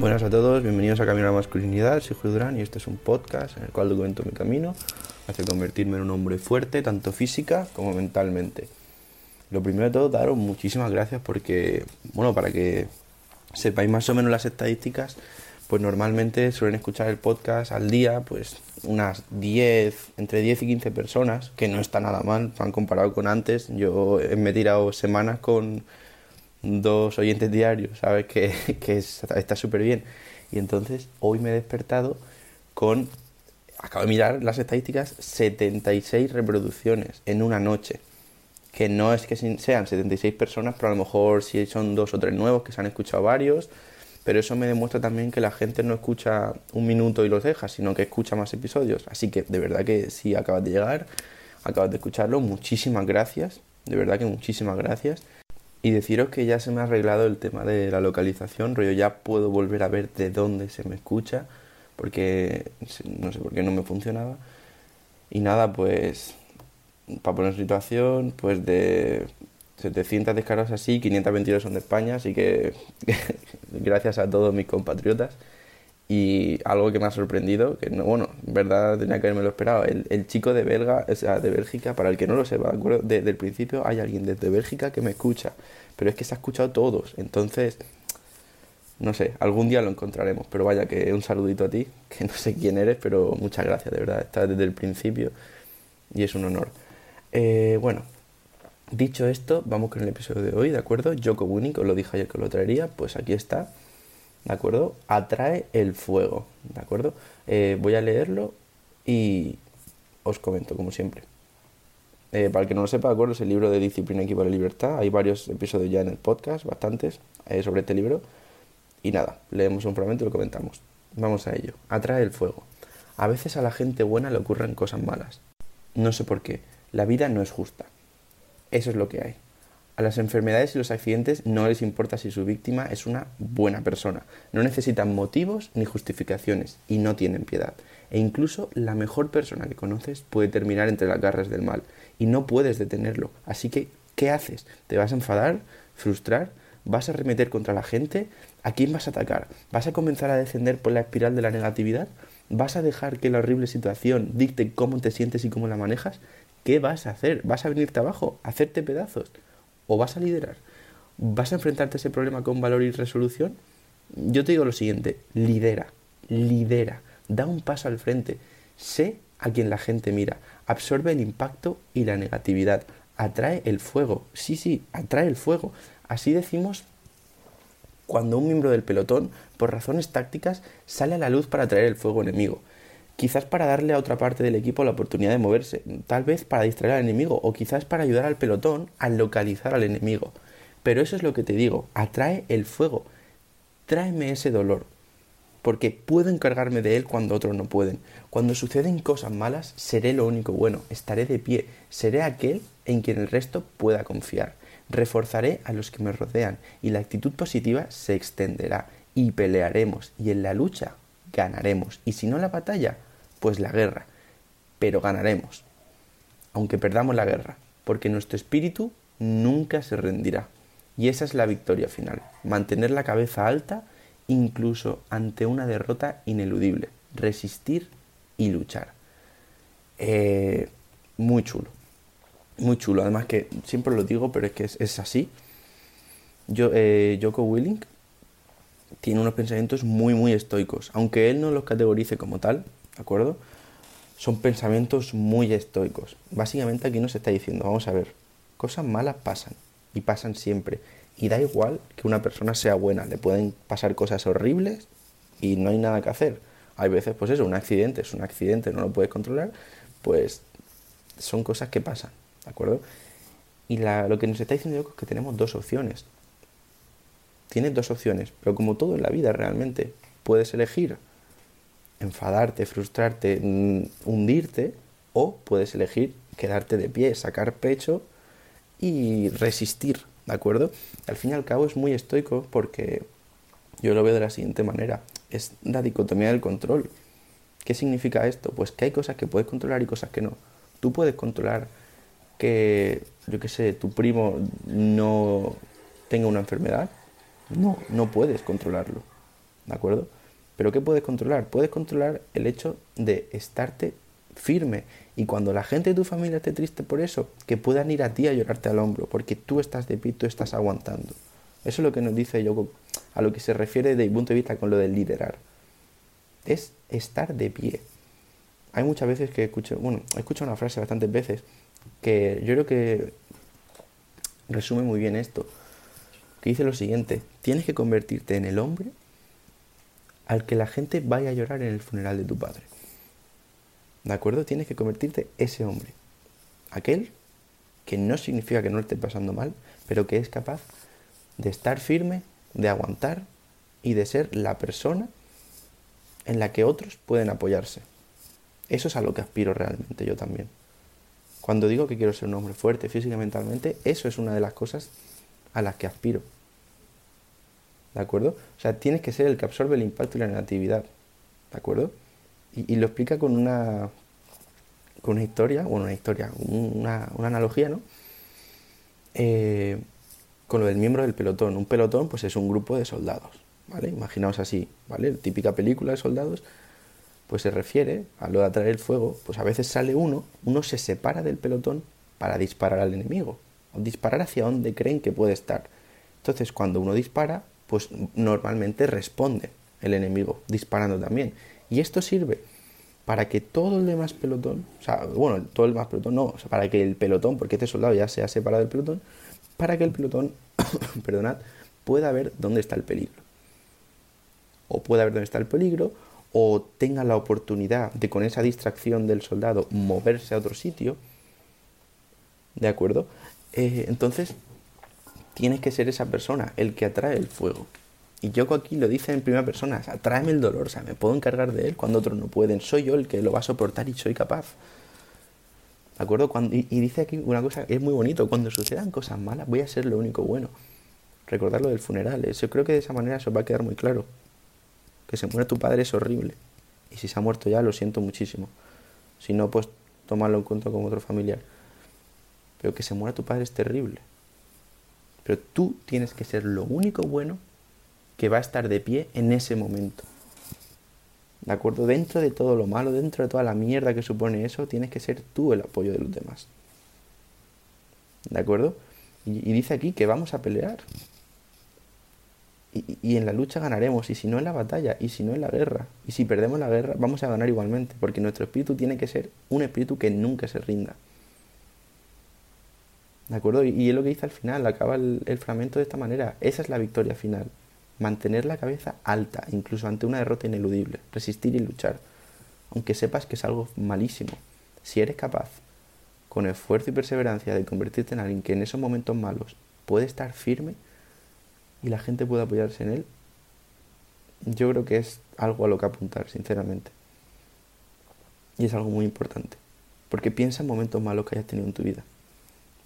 Buenas a todos, bienvenidos a Camino a la Masculinidad, soy Julio Durán y este es un podcast en el cual documento mi camino hacia convertirme en un hombre fuerte, tanto física como mentalmente. Lo primero de todo, daros muchísimas gracias porque, bueno, para que sepáis más o menos las estadísticas, pues normalmente suelen escuchar el podcast al día, pues unas 10, entre 10 y 15 personas, que no está nada mal, han comparado con antes. Yo me he tirado semanas con dos oyentes diarios, ¿sabes? Que, que está súper bien. Y entonces hoy me he despertado con, acabo de mirar las estadísticas, 76 reproducciones en una noche. Que no es que sean 76 personas, pero a lo mejor si son dos o tres nuevos que se han escuchado varios. Pero eso me demuestra también que la gente no escucha un minuto y los deja, sino que escucha más episodios. Así que de verdad que si acabas de llegar, acabas de escucharlo, muchísimas gracias. De verdad que muchísimas gracias. Y deciros que ya se me ha arreglado el tema de la localización, rollo ya puedo volver a ver de dónde se me escucha, porque no sé por qué no me funcionaba. Y nada, pues para poner situación, pues de 700 descargas así, 522 son de España, así que gracias a todos mis compatriotas. Y algo que me ha sorprendido, que no, bueno, en verdad tenía que haberme lo esperado, el, el, chico de Belga, o sea, de Bélgica, para el que no lo sepa, ¿de desde el principio hay alguien desde Bélgica que me escucha, pero es que se ha escuchado todos, entonces, no sé, algún día lo encontraremos, pero vaya que un saludito a ti, que no sé quién eres, pero muchas gracias, de verdad, estás desde el principio y es un honor. Eh, bueno, dicho esto, vamos con el episodio de hoy, ¿de acuerdo? Joko Winning, os lo dije ayer que lo traería, pues aquí está. ¿De acuerdo? Atrae el fuego, ¿de acuerdo? Eh, voy a leerlo y os comento, como siempre. Eh, para el que no lo sepa, ¿de acuerdo? Es el libro de Disciplina la Libertad. Hay varios episodios ya en el podcast, bastantes, eh, sobre este libro. Y nada, leemos un fragmento y lo comentamos. Vamos a ello. Atrae el fuego. A veces a la gente buena le ocurren cosas malas. No sé por qué. La vida no es justa. Eso es lo que hay. A las enfermedades y los accidentes no les importa si su víctima es una buena persona. No necesitan motivos ni justificaciones y no tienen piedad. E incluso la mejor persona que conoces puede terminar entre las garras del mal y no puedes detenerlo. Así que, ¿qué haces? ¿Te vas a enfadar? ¿Frustrar? ¿Vas a remeter contra la gente? ¿A quién vas a atacar? ¿Vas a comenzar a descender por la espiral de la negatividad? ¿Vas a dejar que la horrible situación dicte cómo te sientes y cómo la manejas? ¿Qué vas a hacer? ¿Vas a venirte abajo? ¿Hacerte pedazos? O vas a liderar? ¿Vas a enfrentarte a ese problema con valor y resolución? Yo te digo lo siguiente, lidera, lidera, da un paso al frente, sé a quien la gente mira, absorbe el impacto y la negatividad, atrae el fuego, sí, sí, atrae el fuego. Así decimos cuando un miembro del pelotón, por razones tácticas, sale a la luz para atraer el fuego enemigo. Quizás para darle a otra parte del equipo la oportunidad de moverse, tal vez para distraer al enemigo o quizás para ayudar al pelotón a localizar al enemigo. Pero eso es lo que te digo, atrae el fuego, tráeme ese dolor, porque puedo encargarme de él cuando otros no pueden. Cuando suceden cosas malas, seré lo único bueno, estaré de pie, seré aquel en quien el resto pueda confiar. Reforzaré a los que me rodean y la actitud positiva se extenderá y pelearemos y en la lucha ganaremos. Y si no la batalla, pues la guerra, pero ganaremos, aunque perdamos la guerra, porque nuestro espíritu nunca se rendirá. Y esa es la victoria final, mantener la cabeza alta incluso ante una derrota ineludible, resistir y luchar. Eh, muy chulo, muy chulo, además que siempre lo digo, pero es que es, así. Yo, eh, Joko Willing tiene unos pensamientos muy, muy estoicos, aunque él no los categorice como tal, ¿de acuerdo? Son pensamientos muy estoicos. Básicamente aquí nos está diciendo, vamos a ver, cosas malas pasan y pasan siempre. Y da igual que una persona sea buena, le pueden pasar cosas horribles y no hay nada que hacer. Hay veces, pues eso, un accidente es un accidente, no lo puedes controlar, pues son cosas que pasan, ¿de acuerdo? Y lo que nos está diciendo es que tenemos dos opciones. Tienes dos opciones, pero como todo en la vida realmente, puedes elegir enfadarte, frustrarte, mm, hundirte, o puedes elegir quedarte de pie, sacar pecho y resistir, ¿de acuerdo? Al fin y al cabo es muy estoico porque yo lo veo de la siguiente manera, es la dicotomía del control. ¿Qué significa esto? Pues que hay cosas que puedes controlar y cosas que no. Tú puedes controlar que, yo qué sé, tu primo no tenga una enfermedad. No, no puedes controlarlo. ¿De acuerdo? Pero ¿qué puedes controlar? Puedes controlar el hecho de estarte firme y cuando la gente de tu familia esté triste por eso, que puedan ir a ti a llorarte al hombro, porque tú estás de pie, tú estás aguantando. Eso es lo que nos dice yo a lo que se refiere desde mi punto de vista con lo de liderar. Es estar de pie. Hay muchas veces que escucho, bueno, he escuchado una frase bastantes veces que yo creo que resume muy bien esto, que dice lo siguiente, tienes que convertirte en el hombre al que la gente vaya a llorar en el funeral de tu padre. ¿De acuerdo? Tienes que convertirte ese hombre. Aquel que no significa que no esté pasando mal, pero que es capaz de estar firme, de aguantar y de ser la persona en la que otros pueden apoyarse. Eso es a lo que aspiro realmente yo también. Cuando digo que quiero ser un hombre fuerte física y mentalmente, eso es una de las cosas a las que aspiro. ¿De acuerdo? O sea, tienes que ser el que absorbe el impacto y la negatividad. ¿De acuerdo? Y, lo explica con una, con una historia, bueno, una historia, una, analogía, ¿no? Eh, con lo del miembro del pelotón. Un pelotón, pues es un grupo de soldados, ¿vale? Imaginaos así, ¿vale? Típica película de soldados, pues se refiere a lo de atraer el fuego, pues a veces sale uno, uno se separa del pelotón para disparar al enemigo, o disparar hacia donde creen que puede estar. Entonces, cuando uno dispara, pues normalmente responde el enemigo disparando también. Y esto sirve para que todo el demás pelotón, o sea, bueno, todo el demás pelotón no, o sea, para que el pelotón, porque este soldado ya se ha separado del pelotón, para que el pelotón, perdonad, pueda ver dónde está el peligro. O pueda ver dónde está el peligro, o tenga la oportunidad de con esa distracción del soldado moverse a otro sitio. ¿De acuerdo? Eh, entonces, tienes que ser esa persona, el que atrae el fuego. Y Yoko aquí lo dice en primera persona, o tráeme el dolor, o sea, me puedo encargar de él cuando otros no pueden, soy yo el que lo va a soportar y soy capaz. ¿De acuerdo? Cuando, y, dice aquí una cosa que es muy bonito, cuando sucedan cosas malas voy a ser lo único bueno. Recordar lo del funeral, yo creo que de esa manera eso va a quedar muy claro. Que se muere tu padre es horrible. Y si se ha muerto ya, lo siento muchísimo. Si no, pues tomarlo en cuenta como otro familiar. Pero que se muera tu padre es terrible. Pero tú tienes que ser lo único bueno que va a estar de pie en ese momento. ¿De acuerdo? Dentro de todo lo malo, dentro de toda la mierda que supone eso, tienes que ser tú el apoyo de los demás. ¿De acuerdo? Y, dice aquí que vamos a pelear. Y, y, en la lucha ganaremos, y si no en la batalla, y si no en la guerra. Y si perdemos la guerra, vamos a ganar igualmente, porque nuestro espíritu tiene que ser un espíritu que nunca se rinda. ¿De acuerdo? Y, es lo que dice al final, acaba el, fragmento de esta manera. Esa es la victoria final. Mantener la cabeza alta, incluso ante una derrota ineludible. Resistir y luchar. Aunque sepas que es algo malísimo. Si eres capaz, con esfuerzo y perseverancia, de convertirte en alguien que en esos momentos malos puede estar firme y la gente puede apoyarse en él, yo creo que es algo a lo que apuntar, sinceramente. Y es algo muy importante. Porque piensa en momentos malos que hayas tenido en tu vida.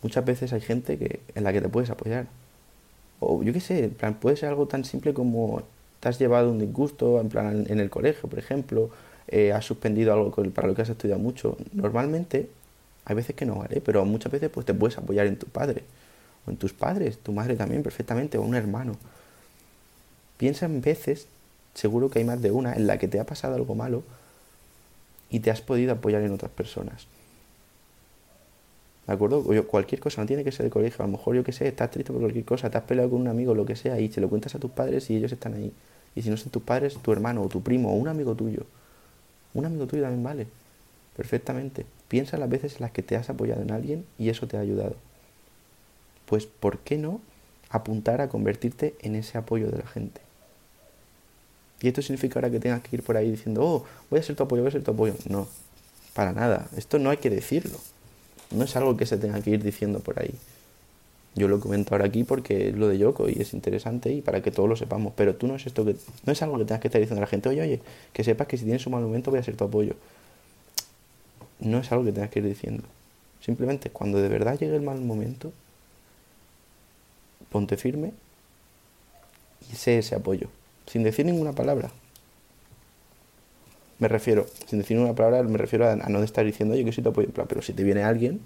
Muchas veces hay gente que, en la que te puedes apoyar, o yo qué sé, en plan, puede ser algo tan simple como te has llevado un disgusto en, plan, en el colegio, por ejemplo, eh, has suspendido algo para lo que has estudiado mucho. Normalmente, hay veces que no, ¿vale? Pero muchas veces pues te puedes apoyar en tu padre, o en tus padres, tu madre también perfectamente, o un hermano. Piensa en veces, seguro que hay más de una, en la que te ha pasado algo malo y te has podido apoyar en otras personas. ¿De acuerdo? cualquier cosa, no tiene que ser de colegio. A lo mejor, yo que sé, estás triste por cualquier cosa, te has peleado con un amigo, lo que sea, y se lo cuentas a tus padres y ellos están ahí. Y si no son tus padres, tu hermano o tu primo o un amigo tuyo. Un amigo tuyo también vale. Perfectamente. Piensa las veces en las que te has apoyado en alguien y eso te ha ayudado. Pues, ¿por qué no apuntar a convertirte en ese apoyo de la gente? Y esto significa ahora que tengas que ir por ahí diciendo, oh, voy a ser tu apoyo, voy a ser tu apoyo. No, para nada. Esto no hay que decirlo. No es algo que se tenga que ir diciendo por ahí. Yo lo comento ahora aquí porque es lo de Yoko y es interesante y para que todos lo sepamos. Pero tú no es esto que no es algo que tengas que estar diciendo a la gente, oye, oye, que sepas que si tienes un mal momento voy a ser tu apoyo. No es algo que tengas que ir diciendo. Simplemente cuando de verdad llegue el mal momento, ponte firme y sé ese apoyo. Sin decir ninguna palabra. Me refiero, sin decir una palabra, me refiero a, no estar diciendo, yo que soy tu apoyo, pero si te viene alguien,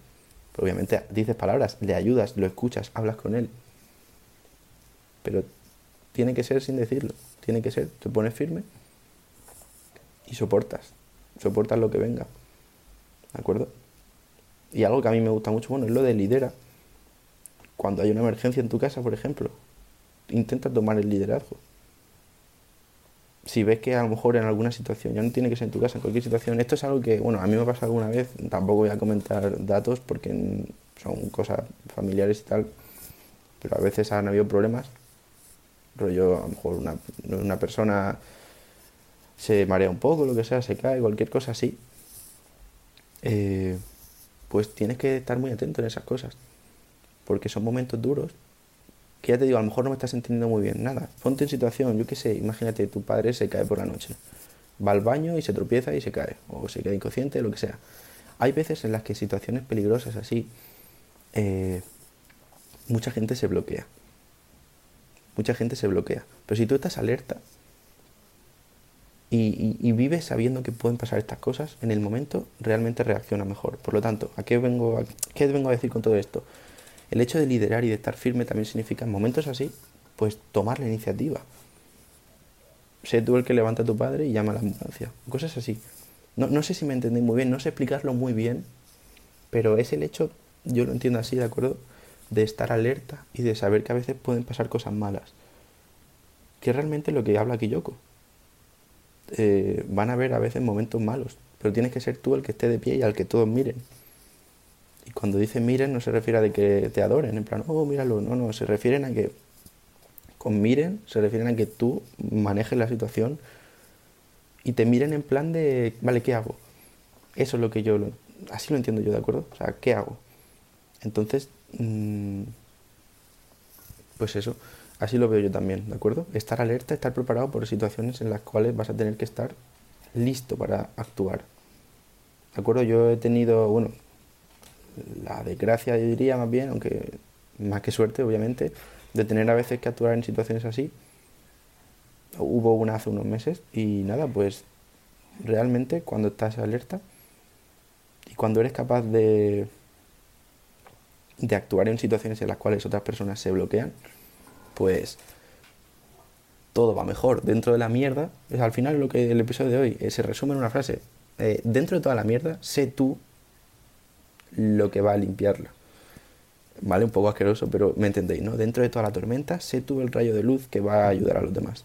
obviamente dices palabras, le ayudas, lo escuchas, hablas con él. Pero tiene que ser sin decirlo, tiene que ser, te pones firme y soportas, soportas lo que venga, ¿de acuerdo? Y algo que a mí me gusta mucho, bueno, es lo de lidera. Cuando hay una emergencia en tu casa, por ejemplo, intenta tomar el liderazgo. Si ves que a lo mejor en alguna situación, ya no tiene que ser en tu casa, en cualquier situación, esto es algo que, bueno, a mí me ha pasado alguna vez, tampoco voy a comentar datos porque son cosas familiares y tal, pero a veces han habido problemas, rollo, a lo mejor una, una persona se marea un poco, lo que sea, se cae, cualquier cosa así, eh, pues tienes que estar muy atento en esas cosas, porque son momentos duros que ya te digo, a lo mejor no me estás entendiendo muy bien, nada, ponte en situación, yo qué sé, imagínate, tu padre se cae por la noche, va al baño y se tropieza y se cae, o se queda inconsciente, lo que sea. Hay veces en las que situaciones peligrosas así, eh, mucha gente se bloquea. Mucha gente se bloquea. Pero si tú estás alerta y, vives sabiendo que pueden pasar estas cosas, en el momento realmente reacciona mejor. Por lo tanto, ¿a qué vengo a, qué vengo a decir con todo esto? El hecho de liderar y de estar firme también significa en momentos así, pues tomar la iniciativa. Sé tú el que levanta a tu padre y llama a la ambulancia. Cosas así. No, no sé si me entendéis muy bien, no sé explicarlo muy bien, pero es el hecho, yo lo entiendo así, ¿de acuerdo? De estar alerta y de saber que a veces pueden pasar cosas malas. Que realmente es lo que habla Kiyoko. Eh, van a haber a veces momentos malos, pero tienes que ser tú el que esté de pie y al que todos miren. Y cuando dice miren no se refiere a de que te adoren, en plan, oh, míralo, no, no, se refieren a que con miren se refieren a que tú manejes la situación y te miren en plan de, vale, ¿qué hago? Eso es lo que yo, así lo entiendo yo, ¿de acuerdo? O sea, ¿qué hago? Entonces, mm, pues eso, así lo veo yo también, ¿de acuerdo? Estar alerta, estar preparado por situaciones en las cuales vas a tener que estar listo para actuar. ¿De acuerdo? Yo he tenido, bueno, la desgracia, yo diría más bien, aunque más que suerte, obviamente, de tener a veces que actuar en situaciones así. Hubo una hace unos meses y nada, pues realmente cuando estás alerta y cuando eres capaz de, de actuar en situaciones en las cuales otras personas se bloquean, pues todo va mejor. Dentro de la mierda, es al final lo que el episodio de hoy eh, se resume en una frase. Eh, dentro de toda la mierda, sé tú lo que va a limpiarla. ¿Vale? Un poco asqueroso, pero me entendéis, ¿no? Dentro de toda la tormenta, sé tú el rayo de luz que va a ayudar a los demás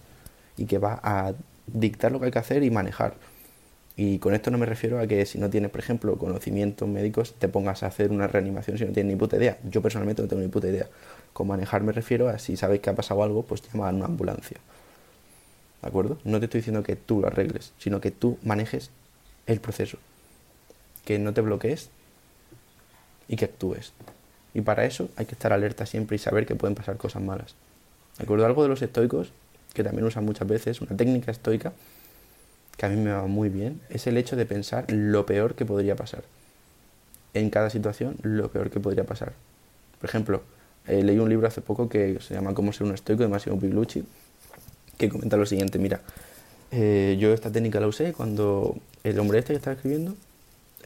y que va a dictar lo que hay que hacer y manejar. Y con esto no me refiero a que si no tienes, por ejemplo, conocimientos médicos, te pongas a hacer una reanimación si no tienes ni puta idea. Yo personalmente no tengo ni puta idea. Con manejar me refiero a si sabes que ha pasado algo, pues llama a una ambulancia. ¿De acuerdo? No te estoy diciendo que tú lo arregles, sino que tú manejes el proceso. Que no te bloquees y que actúes. Y para eso hay que estar alerta siempre y saber que pueden pasar cosas malas. ¿De acuerdo? Algo de los estoicos, que también usan muchas veces, una técnica estoica, que a mí me va muy bien, es el hecho de pensar lo peor que podría pasar. En cada situación, lo peor que podría pasar. Por ejemplo, eh, leí un libro hace poco que se llama Cómo ser un estoico de Massimo Piglucci, que comenta lo siguiente, mira, eh, yo esta técnica la usé cuando el hombre este que estaba escribiendo,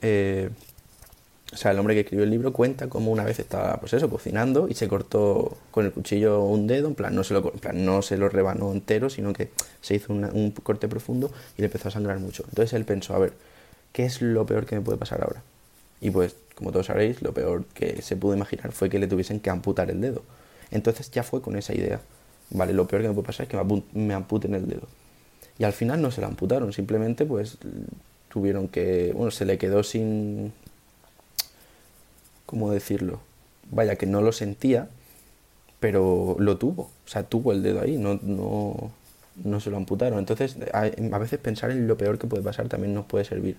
eh, o sea, el hombre que escribió el libro cuenta cómo una vez estaba, pues eso, cocinando y se cortó con el cuchillo un dedo, en plan, no se lo, en plan, no se lo rebanó entero, sino que se hizo un corte profundo y le empezó a sangrar mucho. Entonces él pensó, a ver, ¿qué es lo peor que me puede pasar ahora? Y pues, como todos sabréis, lo peor que se pudo imaginar fue que le tuviesen que amputar el dedo. Entonces ya fue con esa idea. Vale, lo peor que me puede pasar es que me amputen el dedo. Y al final no se lo amputaron, simplemente pues tuvieron que, bueno, se le quedó sin, ¿cómo decirlo? Vaya, que no lo sentía, pero lo tuvo. O sea, tuvo el dedo ahí, no, no, no se lo amputaron. Entonces, a, veces pensar en lo peor que puede pasar también nos puede servir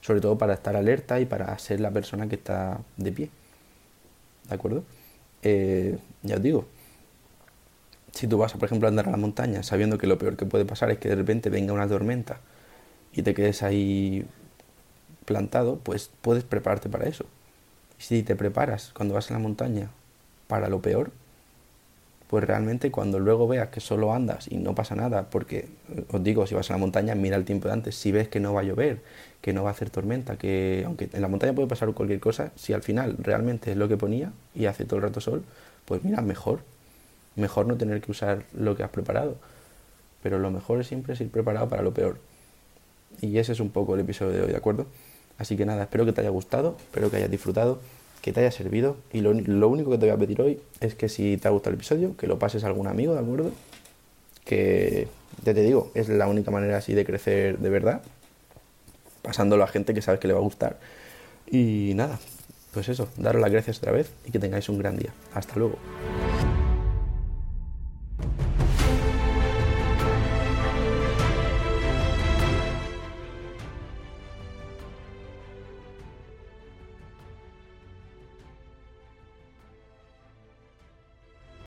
sobre todo para estar alerta y para ser la persona que está de pie. ¿De acuerdo? Eh, ya os digo, si tú vas, por ejemplo, a andar a la montaña sabiendo que lo peor que puede pasar es que de repente venga una tormenta y te quedes ahí plantado, pues puedes prepararte para eso. Si te preparas cuando vas a la montaña para lo peor, pues realmente cuando luego veas que solo andas y no pasa nada, porque eh, os digo, si vas a la montaña, mira el tiempo de antes, si ves que no va a llover, que no va a hacer tormenta, que aunque en la montaña puede pasar cualquier cosa, si al final realmente es lo que ponía y hace todo el rato sol, pues mira, mejor. mejor no tener que usar lo que has preparado. Pero lo mejor siempre es ir preparado para lo peor. Y ese es un poco el episodio de hoy, ¿de acuerdo? Así que nada, espero que te haya gustado, espero que hayas disfrutado, que te haya servido. Y lo, lo único que te voy a pedir hoy es que si te ha gustado el episodio, que lo pases a algún amigo, ¿de acuerdo? Que, ya te digo, es la única manera así de crecer de verdad, pasándolo a gente que sabes que le va a gustar. Y nada, pues eso, daros las gracias otra vez y que tengáis un gran día. Hasta luego.